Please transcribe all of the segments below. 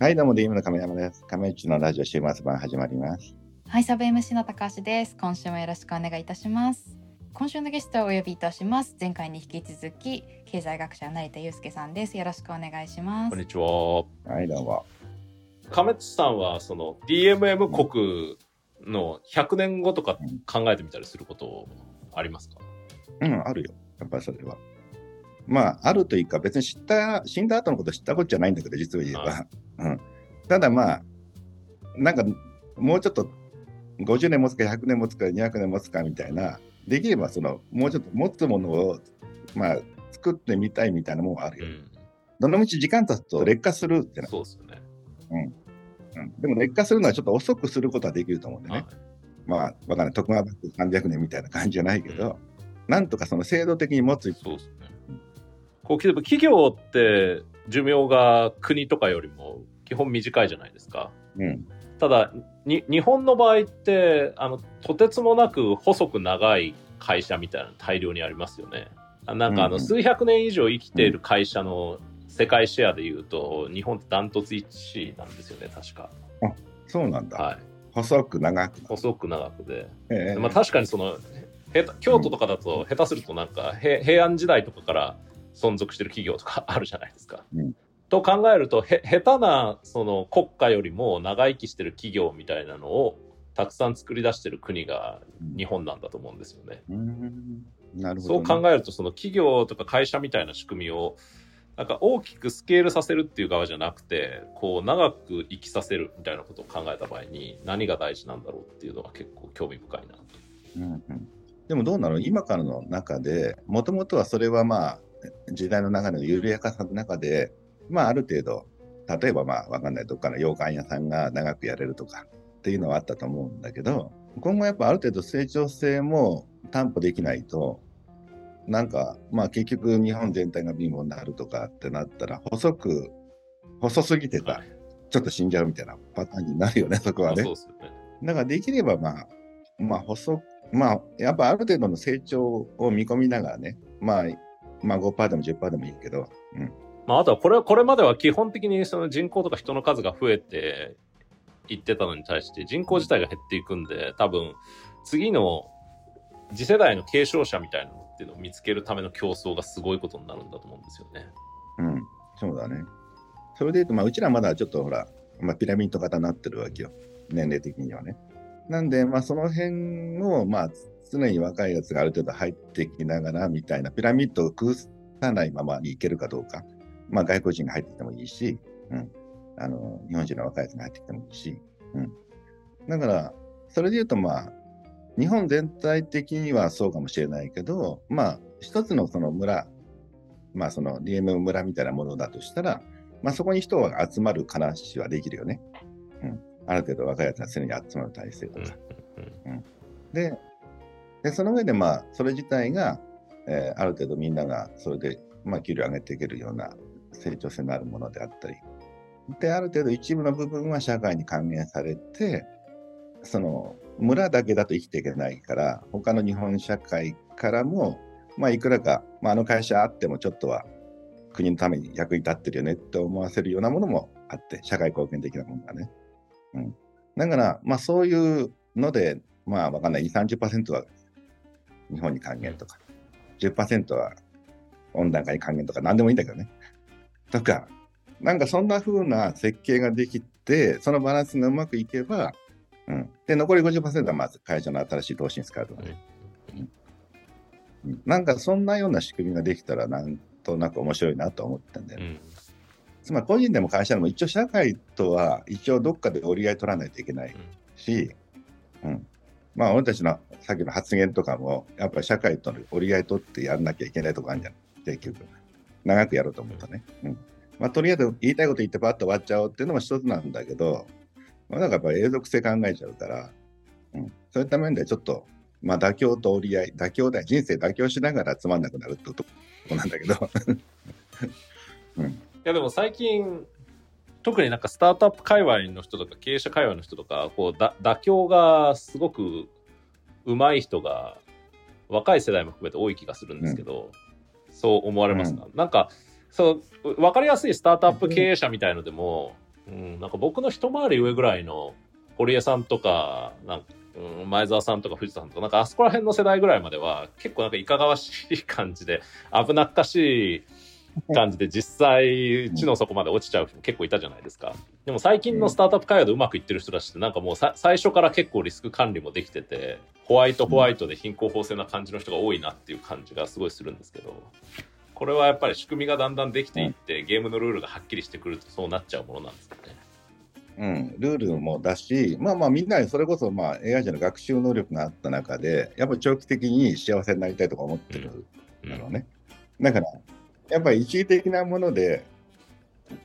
はい、どうも、DM の亀山です。亀内のラジオ週末版始まります。はい、サブ MC の高橋です。今週もよろしくお願いいたします。今週のゲストをお呼びいたします。前回に引き続き、経済学者成田祐介さんです。よろしくお願いしますこん。にちは。はい、どうも。亀内さんは、その DMM 国の100年後とか考えてみたりすることありますか？うん、あるよ。やっぱりそれは。まあ、あるというか、別に知った、死んだ後のこと知ったことじゃないんだけど、実を言えば。はうん。ただまあ、なんか、もうちょっと、50年持つか100年持つか200年持つかみたいな、できればその、もうちょっと持つものを、まあ、作ってみたいみたいなもんはあるよ。うん。どのみち時間経つと劣化するってな。そうですよね。うん、でも劣化するのはちょっと遅くすることはできると思うんでね。はいまあ、わかんない。徳川幕府300年みたいな感じじゃないけど、なんとかその制度的に持つ。そうですね。こう、でも企業って寿命が国とかよりも基本短いじゃないですか。うん。ただ、に日本の場合って、あの、とてつもなく細く長い会社みたいなの大量にありますよね。あなんかあの、うんうん数百年以上生きている会社の世界シェアでいうと、日本ってダントツ1位なんですよね、確か。そうなんだ。はい。細く長く。細く長くで。ええまあ確かにその、京都とかだと下手するとなんか、へ平安時代とかから存続してる企業とかあるじゃないですか。うんと考えるとへ下手なその国家よりも長生きしてる企業みたいなのをたくさん作り出してる国が日本なんだと思うんですよね。うん。なるほそど、う考えるとその企業とか会社みたいな仕組みをなんか大きくスケールさせるっていう側じゃなくてこう長く生きさせるみたいなことを考えた場合に何が大事なんだろうっていうのが結構興味深いなと。うんうん。でもどうなの？今からの中で、もともとはそれはまあ、時代の中での緩やかさの中で、まあある程度、例えばまあわかんないどっかの洋館屋さんが長くやれるとかっていうのはあったと思うんだけど、今後やっぱある程度成長性も担保できないと、なんかまあ結局日本全体が貧乏になるとかってなったら、細く、細すぎてた、ちょっと死んじゃうみたいなパターンになるよね、そこはねまあそう。ですよね。だからできればまあ、まあ細く、まあやっぱある程度の成長を見込みながらね、まあ、まあ5%でも10%でもいいけど、うん。まあ、あとはこれ、これまでは基本的にその人口とか人の数が増えていってたのに対して人口自体が減っていくんで、多分次の次世代の継承者みたいなのっていうのを見つけるための競争がすごいことになるんだと思うんですよね。うん、そうだね。それで言うと、まあ、うちらまだちょっとほら、まあ、ピラミッド型になってるわけよ。年齢的にはね。なんで、まあ、その辺を、まあ、常に若いやつがある程度入ってきながらみたいな、ピラミッドを崩さないままにいけるかどうか。まあ、外国人が入ってきてもいいし、うん。あの、日本人の若いやつが入ってきてもいいし、うん。だから、それで言うと、まあ、日本全体的にはそうかもしれないけど、まあ、一つのその村、まあその DM 村みたいなものだとしたら、まあそこに人が集まる話はできるよね。うん。ある程度若いやつが常に集まる体制とか。でで、その上でまあそれ自体が、えーある程度みんながそれで、まあ給料上げていけるような成長性のあるものであったり。で、ある程度一部の部分は社会に還元されて、その村だけだと生きていけないから、他の日本社会からも、まあ、いくらか、まあ、あの会社あってもちょっとは国のために役に立ってるよねって思わせるようなものもあって、社会貢献的なものがね。うん。だから、まあそういうので、まあわかんない、2、30%は日本に還元とか、10%は温暖化に還元とか、なんでもいいんだけどね。とか、なんかそんな風な設計ができて、そのバランスがうまくいけば、うん。で、残り50%はまず会社の新しい投資に使うとかね。うんなんかそんなような仕組みができたらなんとなく面白いなと思ってんだよね。うん。つまり個人でも会社でも一応社会とは一応どっかで折り合い取らないといけないし、うん。まあ俺たちのさっきの発言とかもやっぱり社会との折り合い取ってやんなきゃいけないとこあるんじゃん。結局。長くやろうと思うとね。うん。まあとりあえず言いたいこと言ってパッと終わっちゃおうっていうのも一つなんだけど、まあ、なんかやっぱり永続性考えちゃうから、うん。そういった面でちょっと、まあ妥協と折り合い、妥協だ。人生妥協しながらつまんなくなるってとこなんだけど。うん。いやでも最近特になんかスタートアップ界隈の人とか経営者界隈の人とかこうだ妥協がすごく上手い人が若い世代も含めて多い気がするんですけど、そう思われますか、なんかそう分かりやすいスタートアップ経営者みたいのでも、うん、なんか僕の一回り上ぐらいの堀江さんとか、なんかうん、前澤さんとか藤田さんとか、なんかあそこら辺の世代ぐらいまでは、結構なんかいかがわしい感じで、危なっかしい 感じで、実際、地の底まで落ちちゃう人も結構いたじゃないですか。でも最近のスタートアップ会話でうまくいってる人たちって、なんかもうさ最初から結構リスク管理もできてて、ホワイトホワイトで貧困法制な感じの人が多いなっていう感じがすごいするんですけど、これはやっぱり仕組みがだんだんできていって、ゲームのルールがはっきりしてくるとそうなっちゃうものなんですよね。うん、ルールもだし、まあまあみんなそれこそまあ AI じゃの学習能力があった中で、やっぱり長期的に幸せになりたいとか思ってるうんだろうね。だから、やっぱり一時的なもので、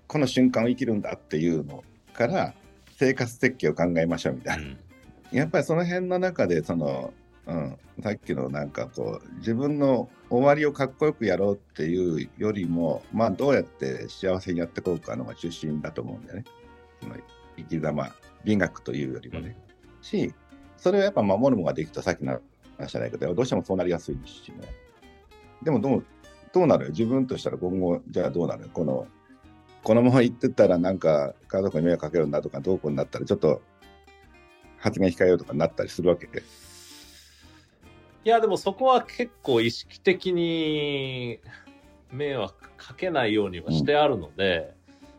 この瞬間を生きるんだっていうのから、生活設計を考えましょうみたいな。やっぱりその辺の中で、その、うん、さっきのなんかこう、自分の終わりをかっこよくやろうっていうよりも、まあどうやって幸せにやっていこうかのが中心だと思うんだよね。その生き様、美学というよりもね。し、それをやっぱ守るものができたさっきの話じゃないけど、どうしてもそうなりやすいしね。でもどう、どうなる？よ自分としたら今後、じゃあどうなる？よこの、このまま行ってたらなんか家族に迷惑かけるんだとか、どうこうになったらちょっと発言控えようとかなったりするわけ？で。いや、でもそこは結構意識的に迷惑かけないようにはしてあるので、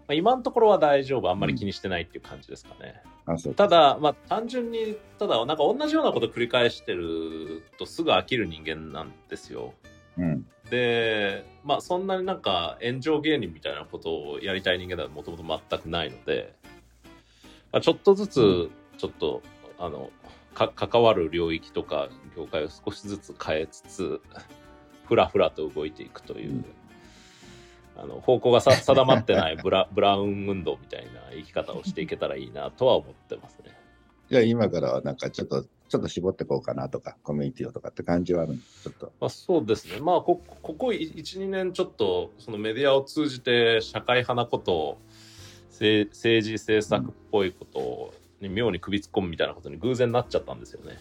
まあ、今のところは大丈夫、あんまり気にしてないっていう感じですかね。あそうただ、まあ単純に、ただ、なんか同じようなこと繰り返してるとすぐ飽きる人間なんですよ。うん。で、まあそんなになんか炎上芸人みたいなことをやりたい人間ではもともと全くないので、まあ、ちょっとずつ、ちょっと、あの、か関わる領域とか業界を少しずつ変えつつ、ふらふらと動いていくという、うんあの方向がさ定まってないブラブラウン運動みたいな生き方をしていけたらいいなとは思ってますね。じゃあ今からはなんかちょっと、ちょっと絞っていこうかなとか、コミュニティをとかって感じはあるんですちょっと。まあ、そうですね。まあ、こここ1、2年ちょっと、そのメディアを通じて社会派なことを、せ政治政策っぽいことに妙に首突っ込むみたいなことに偶然なっちゃったんですよね。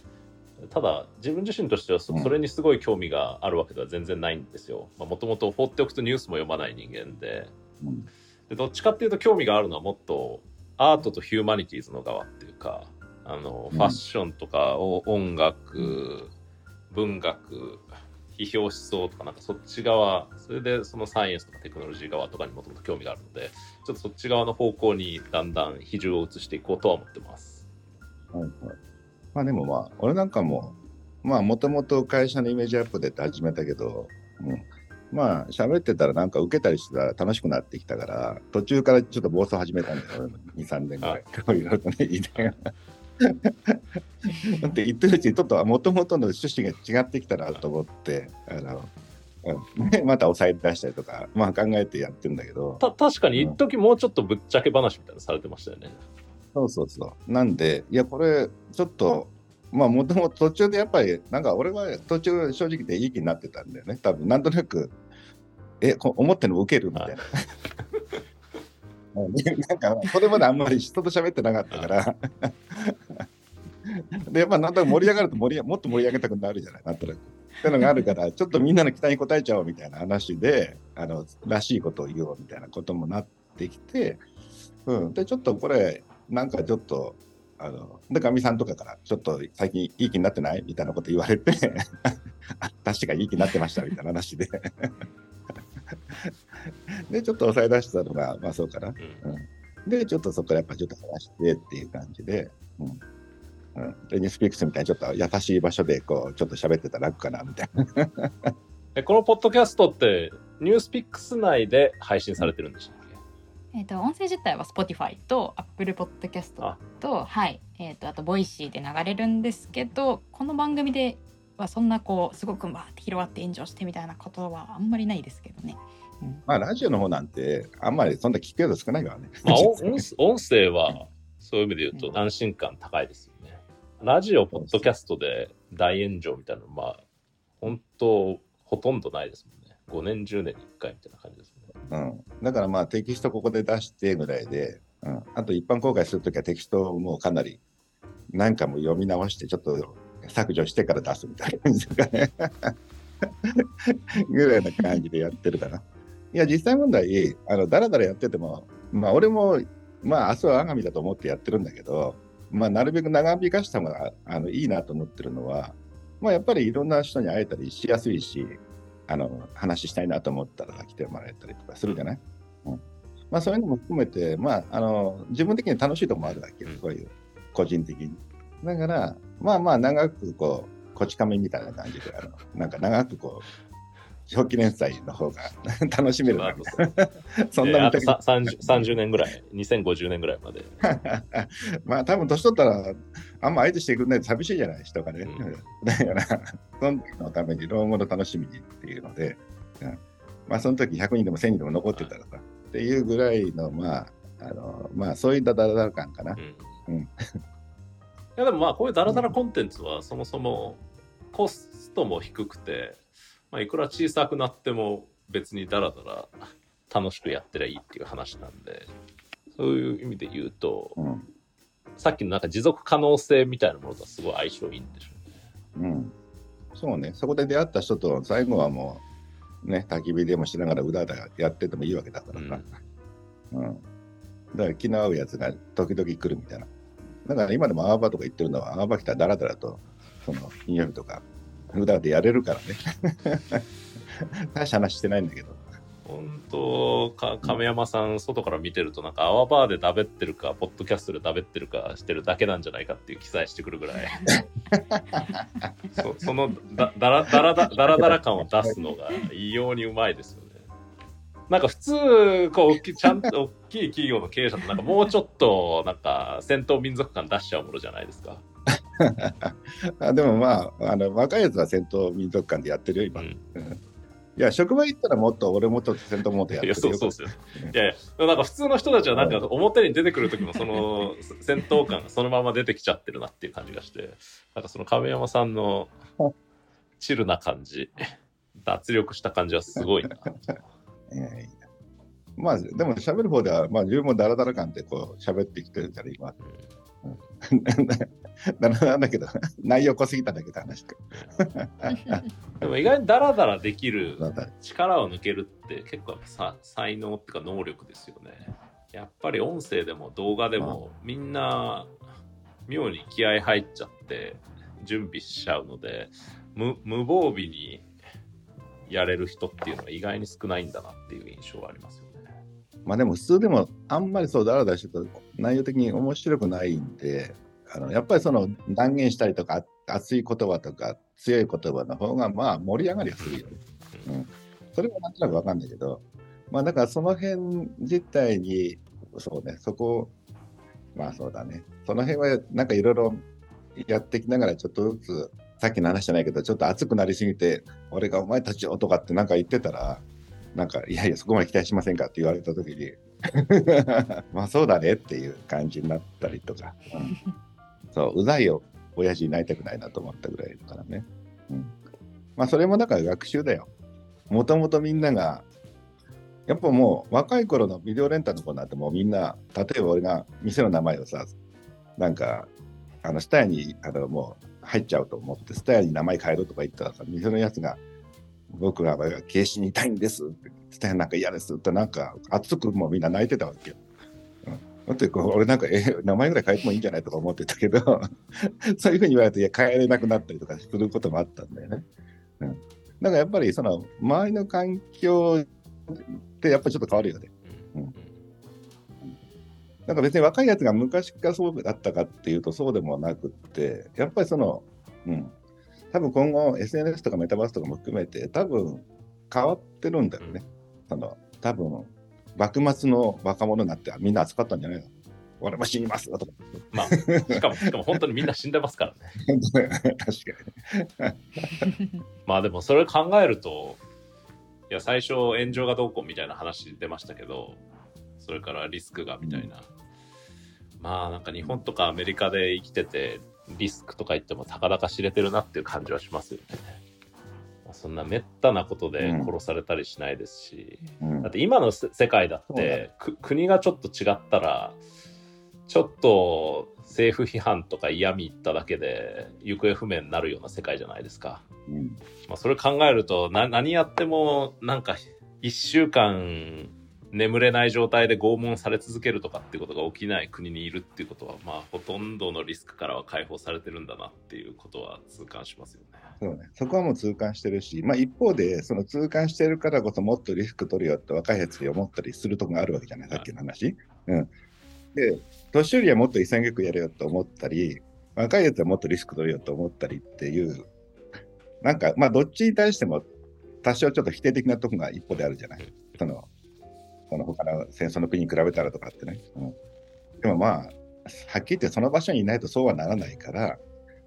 ただ、自分自身としてはそれにすごい興味があるわけでは全然ないんですよ。もともと放っておくとニュースも読まない人間で。うん。でどっちかっていうと興味があるのはもっとアートとヒューマニティーズの側っていうかあのうんファッションとかお音楽文学批評思想とかなんかそっち側それでそのサイエンスとかテクノロジー側とかにもともと興味があるのでちょっとそっち側の方向にだんだん比重を移していこうとは思ってます。はいはい。まあでもまあ、俺なんかも、まあもともと会社のイメージアップでって始めたけど、うん。まあ喋ってたらなんか受けたりしてたら楽しくなってきたから、途中からちょっと暴走始めたんだよ、俺も2、3年ぐらい。いろいろとね、言いなが ら。って言ってるうちにちょっともともとの趣旨が違ってきたなと思って、あの、うん、で また抑え出したりとか、まあ考えてやってるんだけど、た確かに一時もうちょっとぶっちゃけ話みたいなのされてましたよね。そうそうそう。なんで、いや、これ、ちょっと、まあ、もともと途中でやっぱり、なんか俺は途中、正直でいい気になってたんだよね。多分なんとなく、え、こ思ってるの受けるみたいな。うんなんか、それまであんまり人と喋ってなかったから。で、やっぱなんとなく盛り上がると盛り上もっと盛り上げたくなるじゃない、なんとなく。っていうのがあるから、ちょっとみんなの期待に応えちゃおうみたいな話で、あの、らしいことを言おうみたいなこともなってきて、うん。で、ちょっとこれ、なんかちょっと、あの、で、かみさんとかから、ちょっと最近いい気になってない？みたいなこと言われて、あ、確かにいい気になってましたみたいな話で。で、ちょっと抑え出したのが、まあそうかな。うんで、ちょっとそこからやっぱちょっと話してっていう感じで、うん。うん、で、ニュースピックスみたいにちょっと優しい場所で、こう、ちょっと喋ってたら楽かな、みたいな。えこのポッドキャストってニュースピックス内で配信されてるんでしたっけ？えっ、と音声自体は Spotify と Apple Podcast あとはいえっ、とあと Voicy で流れるんですけどこの番組ではそんなこうすごくバーって広がって炎上してみたいなことはあんまりないですけどね。うんまあ、ラジオの方なんて、あんまりそんな聞くやつ少ないからね。まあ、音声はそういう意味で言ううんと安心感高いですよね。ラジオ、ポッドキャストで大炎上みたいなのまあ、本当ほとんどないですもんね。5年、10年に1回みたいな感じですね。うん、だからまあテキストここで出してぐらいで、うん、あと一般公開するときはテキストをもうかなり何回も読み直してちょっと削除してから出すみたいな感じとかね ぐらいな感じでやってるかな。いや実際問題あのだらだらやっててもまあ俺もまあ、明日は我が身だと思ってやってるんだけど、まあ、なるべく長引かした方があのいいなと思ってるのは、まあ、やっぱりいろんな人に会えたりしやすいし、あの話したいなと思ったら来てもらえたりとかするじゃない、うん。まあ、そういうのも含めて、まあ、あの自分的に楽しいところもあるわけよ、そういう個人的に。だから、まあまあ、長くこう、こち亀みたいな感じで、あのなんか長くこう、長期連載の方が 楽しめるわけ そんな見たさ 30, 30年ぐらい、2050年ぐらいまで。まあ多分年取ったらあんま相手してくれないと寂しいじゃない人がね。うん。だから、その時のために老後の楽しみにっていうので、うん。まあその時100人でも1000人でも残ってたらさ、っていうぐらいの、まあ、あのまあそういったダラダラ感かな。うん。うん。いやでもまあこういうダラダラコンテンツはそもそもコストも低くて、まあ、いくら小さくなっても別にダラダラ楽しくやってりゃいいっていう話なんでそういう意味で言うとうん。さっきのなんか持続可能性みたいなものとはすごい相性いいんでしょうね。うん。そうね、そこで出会った人と最後はもう、ね、焚き火でもしながらうだうだやっててもいいわけだからさ。うん。だから気の合うやつが時々来るみたいな。だから今でもアーバーとか言ってるのは、アーバー来たらダラダラと、その金曜日とか、うだうだやれるからね。大した話してないんだけど。本当か亀山さん外から見てるとなんかアワバーでだべってるかポッドキャストでだべってるかしてるだけなんじゃないかっていう記載してくるぐらいそそのだだらだらだだらだら感を出すのが異様にうまいですよねなんか普通こう大きいちゃんと 大きい企業の経営者となんかもうちょっとなんか戦闘民族感出しちゃうものじゃないですか、あでもまああの、若いやつは戦闘民族館でやってるよ、今。うん、いや、職場行ったらもっと、俺もっと戦闘モードやっいやてるよ。そうそうですよいやいやなんか普通の人たちはなんか表に出てくる時もその 戦闘感がそのまま出てきちゃってるなっていう感じがして。なんかその亀山さんの チルな感じ脱力した感じはすごいな。いやいや。まあ、でも喋る方では、まあ、自分もダラダラ感でこう喋ってきてるから、今。うんダラダラだけど、内容濃すぎただけど話。でも意外にダラダラできる力を抜けるって結構さ才能っていうか能力ですよね。やっぱり音声でも動画でもみんな妙に気合入っちゃって準備しちゃうので無無防備にやれる人っていうのは意外に少ないんだなっていう印象はありますよね。まあでも普通でもあんまりそうダラダラしてると内容的に面白くないんで、あのやっぱりその断言したりとか熱い言葉とか強い言葉の方がまあ盛り上がりはするよね。うん。それはなんとなくわかんないけど、まあだからその辺自体に、そうね、そこ、まあそうだね。その辺はなんかいろいろやってきながらちょっとずつ、さっきの話じゃないけど、ちょっと熱くなりすぎて、俺がお前たちよとかってなんか言ってたら、なんか、いやいや、そこまで期待しませんかって言われたときに、まあそうだねっていう感じになったりとか、うんそう、うざいよ、親父になりたくないなと思ったぐらいだからね。うん、まあそれもだから学習だよ。もともとみんなが、やっぱもう若い頃のビデオレンタルの子なんてもうみんな、例えば俺が店の名前をさ、なんか、あの、スタヤに、あの、もう入っちゃうと思って、スタヤに名前変えろとか言ったらさ、店のやつが、僕は警視にいたいんですって、スタヤなんか嫌ですって、なんか熱くもうみんな泣いてたわけよ。うんだってこう俺なんか、え、名前ぐらい変えてもいいんじゃないとか思ってたけど、そういうふうに言われて、いや、変えれなくなったりとかすることもあったんだよね。うん。だからやっぱり、その、周りの環境ってやっぱりちょっと変わるよね。うんなんか別に若いやつが昔からそうだったかっていうとそうでもなくって、やっぱりその、うん、多分今後 SNS とかメタバースとかも含めて多分変わってるんだよね。その多分幕末の若者になってみんな扱ったんじゃないの？俺も死にますとか。まあ、しかも、しかも本当にみんな死んでますからね。確かまあでもそれ考えると、いや、最初炎上がどうこうみたいな話出ましたけど、それからリスクがみたいな。まあなんか日本とかアメリカで生きてて、リスクとか言ってもたかだか知れてるなっていう感じはしますよね。まあそんなめったなことで殺されたりしないですし、に。うんだって今のせ世界だってく国がちょっと違ったらちょっと政府批判とか嫌味言っただけで行方不明になるような世界じゃないですか。うんまあ、それ考えるとな何やってもなんか1週間眠れない状態で拷問され続けるとかってことが起きない国にいるっていうことは、まあ、ほとんどのリスクからは解放されてるんだなっていうことは痛感しますよね。そうね、そこはもう痛感してるし、まあ、一方で、その痛感してるからこそもっとリスク取るよって若いやつに思ったりするとこがあるわけじゃない、さっきの話。うん、で、年寄りはもっと潔くやるよと思ったり、若いやつはもっとリスク取るよと思ったりっていう、なんか、まあ、どっちに対しても多少ちょっと否定的なとこが一方であるじゃない。そのその他の戦争の国に比べたらとかってね。うん、でもまあ、はっきり言ってその場所にいないとそうはならないから、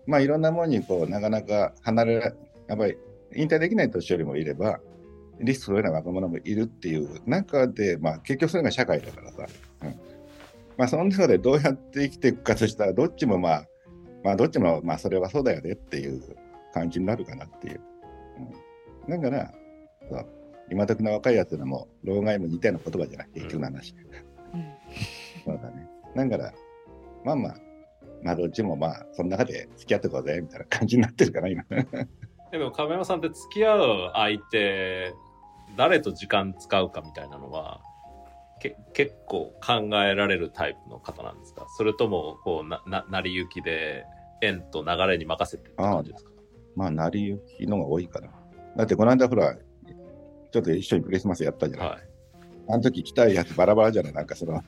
まあいろんなものにこう、なかなか離れ、やっぱり引退できない年寄りもいれば、リスクを得ない若者もいるっていう中で、まあ結局それが社会だからさ。うん、まあその中でどうやって生きていくかとしたら、どっちもまあ、まあどっちもまあそれはそうだよねっていう感じになるかなっていう。うん、だから、そう。今時の若いやつでも老害も似たような言葉じゃない？結局の話、うん、そうだね。だからまあまあまあど。っちもまあその中で付き合ってこうぜみたいな感じになってるかな今。でも亀山さんって付き合う相手誰と時間使うかみたいなのはけ結構考えられるタイプの方なんですか？それともこうなな成り行きで縁と流れに任せてって感じですか？まあ成り行きのが多いかな。だってこの間ほらちょっと一緒にクリスマスやったじゃない。はい、あの時来たいやつバラバラじゃない？なんかその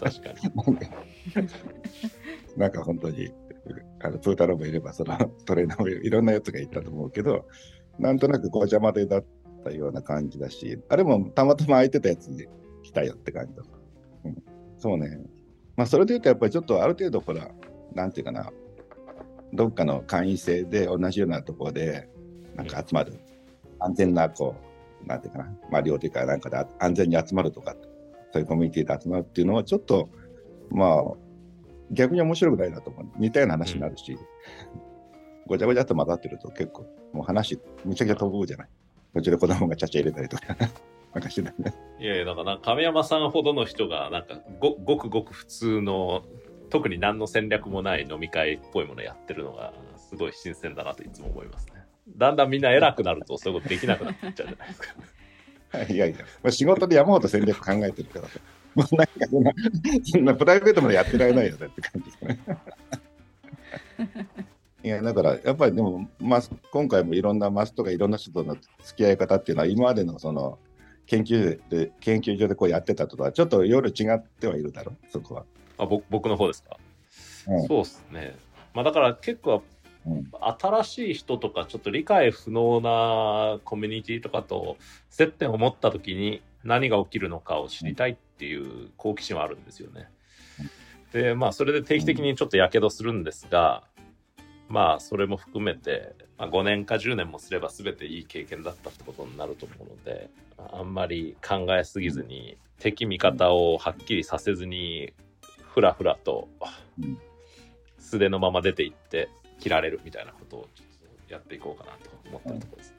確かに。なんか本当に、あのプータローもいれば、そのトレーナーもいろんなやつがいたと思うけど、なんとなくご邪魔でだったような感じだし、あれもたまたま空いてたやつに来たよって感じだ。うん、そうね。まあ、それで言うと、やっぱりちょっとある程度、ほら、なんていうかな、どっかの会員制で同じようなところで、なんか集まる。安全な、こう、なんていうかな、まあ、量というかなんかで安全に集まるとか、そういうコミュニティで集まるっていうのは、ちょっと、まあ、逆に面白くないなと思う。似たような話になるし、うん、ごちゃごちゃと混ざってると結構、もう話、むちゃくちゃ飛ぶじゃない。途中で子供がちゃちゃ入れたりとか。なんかしてたね。いやいや、だから亀山さんほどの人が、なんかご、ごくごく普通の、特に何の戦略もない飲み会っぽいものやってるのが、すごい新鮮だなといつも思いますね。だんだんみんな偉くなるとそういうことできなくなっちゃうじゃないですか。いやいや、まあ、仕事で山ほど戦略考えてるから、もうなんかそんな、そんなプライベートまでやってられないよねって感じですね。いや、だから、やっぱりでも、まあ、今回もいろんなマスとかいろんな人との付き合い方っていうのは、今までのその、研究で、研究所でこうやってたとは、ちょっと夜違ってはいるだろう、そこは。あ、僕の方ですか？うん、そうっすね。まあ、だから結構うん、新しい人とかちょっと理解不能なコミュニティとかと接点を持った時に何が起きるのかを知りたいっていう好奇心はあるんですよね。でまあそれで定期的にちょっとやけどするんですが、まあそれも含めて、まあ、5年か10年もすれば全ていい経験だったってことになると思うのであんまり考えすぎずに敵味方をはっきりさせずにふらふらと素手のまま出ていって切られるみたいなことをちょっとやっていこうかなと思ってるところですね。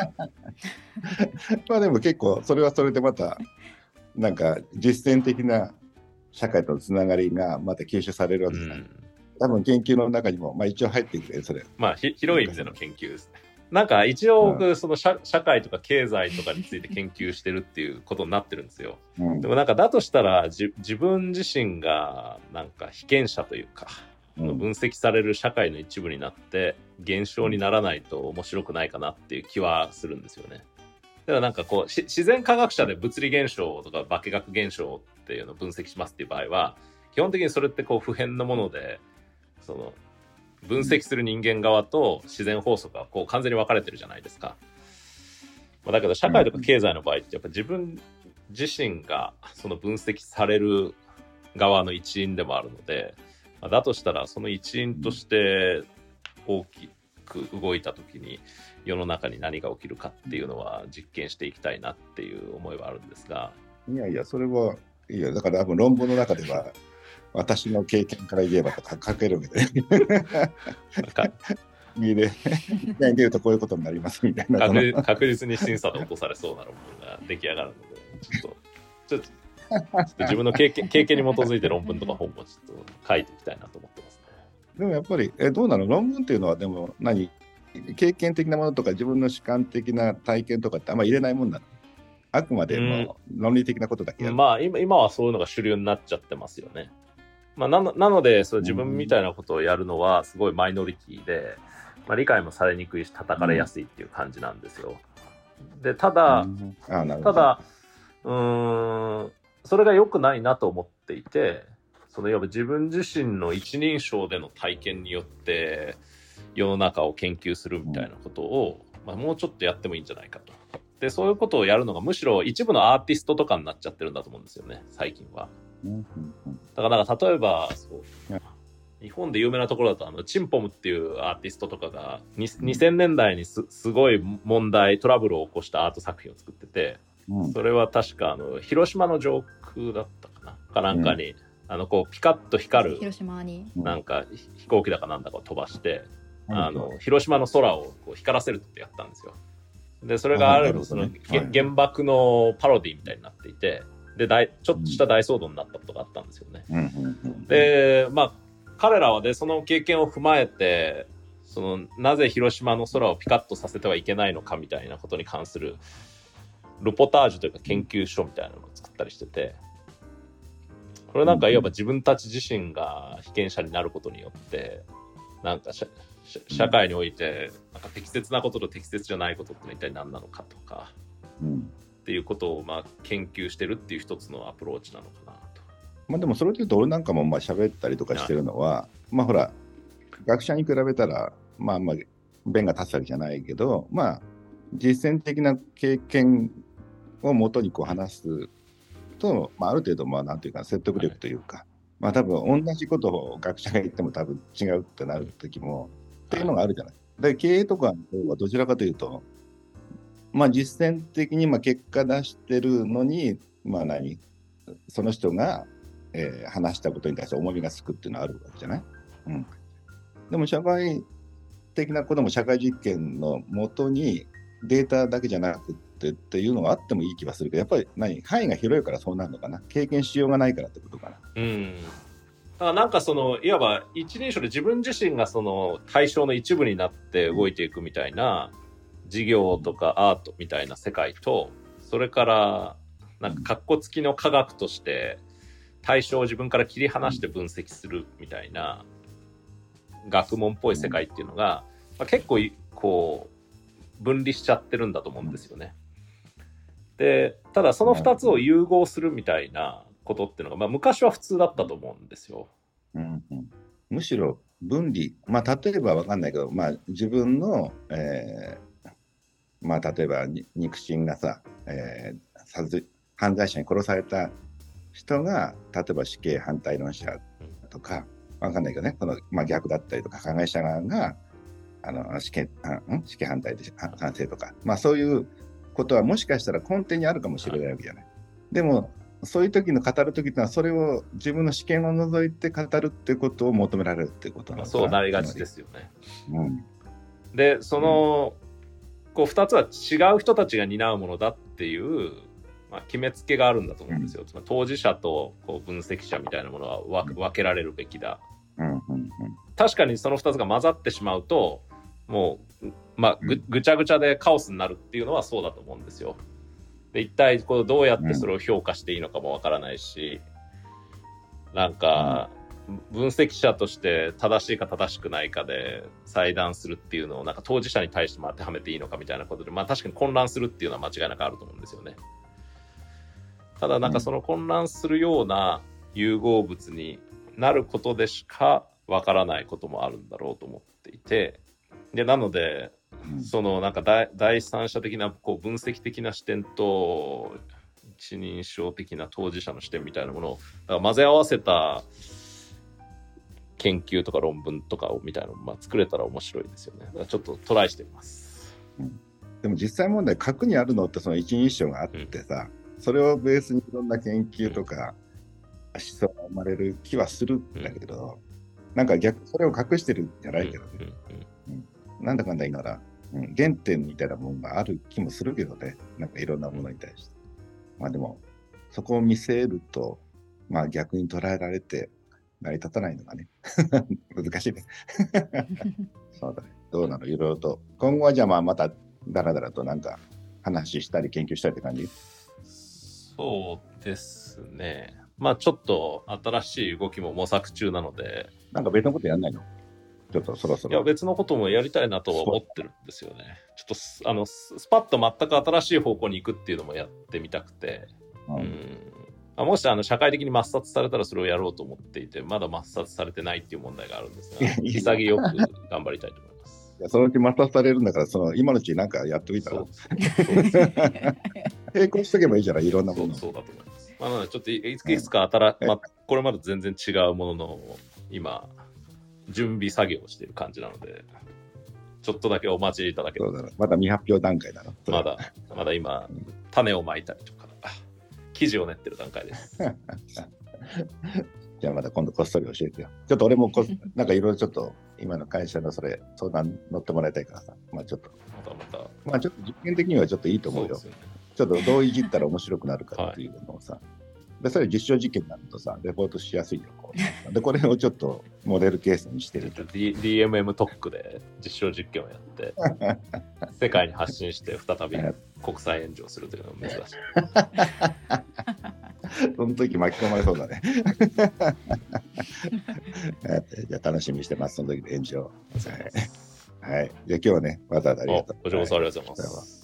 まあでも結構それはそれでまたなんか実践的な社会とのつながりがまた吸収されるわけじゃない。うん、多分研究の中にも、まあ、一応入ってくるそれ。まあ広い意味での研究ですね。なんか一応僕、その社社会とか経済とかについて研究してるっていうことになってるんですよ。うん、でもなんかだとしたら自分自身がなんか被験者というか、分析される社会の一部になって現象にならないと面白くないかなっていう気はするんですよね。だからなんかこう自然科学者で物理現象とか化学現象っていうのを分析しますっていう場合は基本的にそれってこう普遍のものでその分析する人間側と自然法則がこう完全に分かれてるじゃないですか。まあ、だけど社会とか経済の場合ってやっぱ自分自身がその分析される側の一員でもあるのでだとしたらその一員として大きく動いた時に世の中に何が起きるかっていうのは実験していきたいなっていう思いはあるんですが。いやいやそれはいやだから多分論文の中では私の経験から言えばとか書けるわけで右で研究とこういうことになりますみたいな。確実に審査で落とされそうな論文が出来上がるのでちょっとちょっと自分の経験経験に基づいて論文とか本もちょっと書いていきたいなと思ってますね。でもやっぱり、えどうなの？論文っていうのは、でも何経験的なものとか自分の主観的な体験とかってあんま入れないもんなの？あくまでも論理的なことだけやる。まあ今今はそういうのが主流になっちゃってますよね。まあ、なのなのでそれ自分みたいなことをやるのはすごいマイノリティで、まあ、理解もされにくいし叩かれやすいっていう感じなんですよ。でただ、うんただうーんそれが良くないなと思っていてそのいわば自分自身の一人称での体験によって世の中を研究するみたいなことを、まあ、もうちょっとやってもいいんじゃないかと。でそういうことをやるのがむしろ一部のアーティストとかになっちゃってるんだと思うんですよね最近は。だからなんか例えばそううん日本で有名なところだとあのチンポムっていうアーティストとかがに2000年代にすすごい問題トラブルを起こしたアート作品を作っててうん。それは確かあの広島の上空だったかな？かなんかに、あのこうピカッと光る広島に。なんか飛行機だかなんだかを飛ばして、あの広島の空をこう光らせるってやったんですよ。でそれがあるほるその、原爆のパロディみたいになっていてで大ちょっとした大騒動になったことがあったんですよね。うんうんうん、でまあ彼らはでその経験を踏まえてそのなぜ広島の空をピカッとさせてはいけないのかみたいなことに関するルポタージュというか研究書みたいなのを作ったりしててこれなんかいわば自分たち自身が被験者になることによってなんか社会においてなんか適切なことと適切じゃないことってのは一体何なのかとかうんっていうことをまあ研究してるっていう一つのアプローチなのかなと。まあでもそれで言うと俺なんかもまあ喋ったりとかしてるのは、まあほら、学者に比べたら、まあまあ、弁が立つわけじゃないけど、まあ、実践的な経験をもとにこう話すと、まあある程度、まあなんていうか説得力というか、まあ多分同じことを学者が言っても多分違うってなる時も、っていうのがあるじゃない。で、経営とかの方はどちらかというと、まあ実践的にまあ結果出してるのに、まあ何その人が、えー話したことに対して重みがつくっていうのはあるわけじゃない、うん、でも社会的なことも社会実験のもとにデータだけじゃなくってっていうのがあってもいい気がするけどやっぱり何範囲が広いからそうなるのかな経験しようがないからってことかな。うん。だからなんかその、いわば一人称で自分自身がその対象の一部になって動いていくみたいな事業とかアートみたいな世界と、それからなんか格好付きの科学として対象を自分から切り離して分析するみたいな学問っぽい世界っていうのが、まあ、結構こう分離しちゃってるんだと思うんですよね。でただその2つを融合するみたいなことっていうのが、まあ、昔は普通だったと思うんですよ。うんうん、むしろ分離、まあ、例えば分かんないけど、まあ、自分の、えーまあ、例えばに肉親がさ、えー殺犯罪者に殺された人が例えば死刑反対論者とか分かんないけどね。この、まあ、逆だったりとか加害者側があの死刑あん？死刑反対で反反省とか、まあ、そういうことはもしかしたら根底にあるかもしれないわけじゃない。でもそういう時の語る時ってのはそれを自分の試験を除いて語るってことを求められるってことなまあ、のかなそうなりがちで。すよね。うんでその、こう2つは違う人たちが担うものだっていう、まあ、決めつけがあるんだと思うんですよ。つまり当事者とこう分析者みたいなものは分分けられるべきだ。うんうん確かにその2つが混ざってしまうともう、まあ、ぐぐちゃぐちゃでカオスになるっていうのはそうだと思うんですよ。で一体こうどうやってそれを評価していいのかもわからないし、なんか分析者として正しいか正しくないかで裁断するっていうのをなんか当事者に対しても当てはめていいのかみたいなことで、まあ、確かに混乱するっていうのは間違いなくあると思うんですよね。ただなんかその混乱するような融合物になることでしかわからないこともあるんだろうと思っていてでなのでうん。そのなんか第第三者的なこう分析的な視点と一人称的な当事者の視点みたいなものをだから混ぜ合わせた研究とか論文とかをみたいなのをまあ作れたら面白いですよね。だからちょっとトライしてみます。でも実際問題核にあるのってその一人称があってさ、それをベースにいろんな研究とか思想が生まれる気はするんだけど、なんか逆にそれを隠してるんじゃないけどね、うん。うんなんだかんだ言いながら、うん、原点みたいなものがある気もするけどね、なんかいろんなものに対して。まあでも、そこを見せると、まあ逆に捉えられて成り立たないのがね、難しいね。そうだね。どうなの？いろいろと。今後はじゃあまあまただらだらとなんか話したり研究したりって感じ？そうですね。まあちょっと新しい動きも模索中なので、なんか別のことやんないの？ちょっとそろそいやろ。別のこともやりたいなとは思ってるんですよね。ちょっとすあのススパッと全く新しい方向に行くっていうのもやってみたくて、ううんんあもしあの社会的に抹殺されたらそれをやろうと思っていて、まだ抹殺されてないっていう問題があるんですが、潔く頑張りたいと思います。いやそのうちまたされるんだから、その今のうちになんかやっといたら並行しとけばいいじゃない、いろんなもの。そうそうだと思います。まあ、ちょっといつか新、うんまあ、これまで全然違うものの、今、準備作業をしている感じなので、ちょっとだけお待ちいただけだろまだ未発表段階だろ。まだ、まだ今、種をまいたりとか、記事を練ってる段階です。じゃあまた今度こっそり教えてよ。ちょっと俺もこなんかいろいろちょっと今の会社のそれ相談乗ってもらいたいからさ。まあちょっと、またまた。まあちょっと実験的にはちょっといいと思うよ。そうね。ちょっとどういじったら面白くなるかっていうのをさ。で、それ実証実験になるとさ、レポートしやすいよ。こうで、これをちょっとモデルケースにしてると。D、DMM 特区で実証実験をやって、世界に発信して再び国際炎上するというのを目指して。その時巻き込まれそうだね。はいじゃあ楽しみにしてます。その時の炎上。はい。はい。じゃあ今日はね、わざわざありがとう。おこちらこそありがとうございはいます。